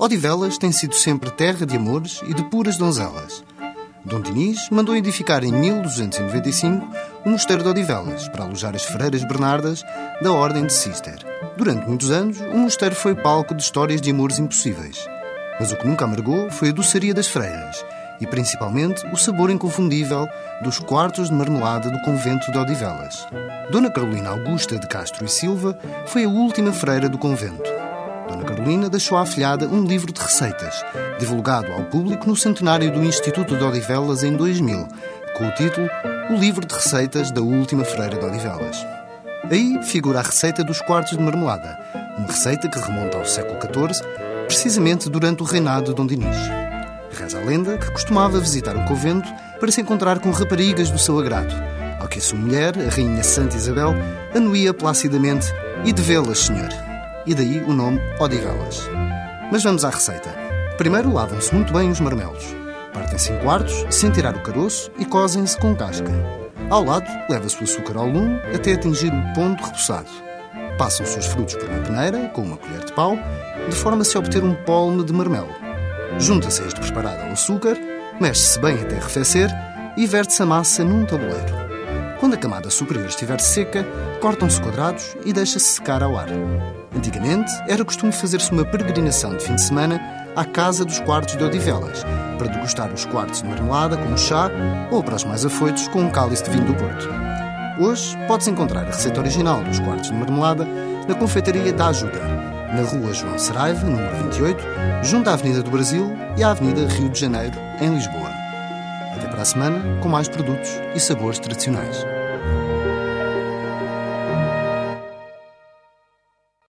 Odivelas tem sido sempre terra de amores e de puras donzelas. Dom Dinis mandou edificar em 1295 o Mosteiro de Odivelas para alojar as freiras bernardas da Ordem de Cister. Durante muitos anos, o mosteiro foi palco de histórias de amores impossíveis. Mas o que nunca amargou foi a doçaria das freiras e, principalmente, o sabor inconfundível dos quartos de marmelada do convento de Odivelas. Dona Carolina Augusta de Castro e Silva foi a última freira do convento. Carolina deixou à afilhada um livro de receitas, divulgado ao público no centenário do Instituto de Odivelas em 2000, com o título O Livro de Receitas da Última Freira de Odivelas. Aí figura a receita dos quartos de marmelada, uma receita que remonta ao século XIV, precisamente durante o reinado de Dom Dinis. Reza a lenda que costumava visitar um convento para se encontrar com raparigas do seu agrado, ao que a sua mulher, a Rainha Santa Isabel, anuía placidamente e devê-las, senhor e daí o nome Odivelas. Mas vamos à receita. Primeiro lavam-se muito bem os marmelos. Partem-se em quartos, sem tirar o caroço e cozem-se com casca. Ao lado, leva-se o açúcar ao lume até atingir o ponto repousado. Passam-se os frutos por uma peneira, com uma colher de pau, de forma a se obter um polme de marmelo. Junta-se este preparado ao açúcar, mexe-se bem até arrefecer e verte-se a massa num tabuleiro. Quando a camada superior estiver seca, cortam-se quadrados e deixa-se secar ao ar. Antigamente, era costume fazer-se uma peregrinação de fim de semana à casa dos quartos de Odivelas, para degustar os quartos de marmelada com um chá ou, para os mais afoitos, com um cálice de vinho do Porto. Hoje, podes encontrar a receita original dos quartos de marmelada na confeitaria da Ajuda, na rua João Saraiva, número 28, junto à Avenida do Brasil e à Avenida Rio de Janeiro, em Lisboa. Até para a semana, com mais produtos e sabores tradicionais.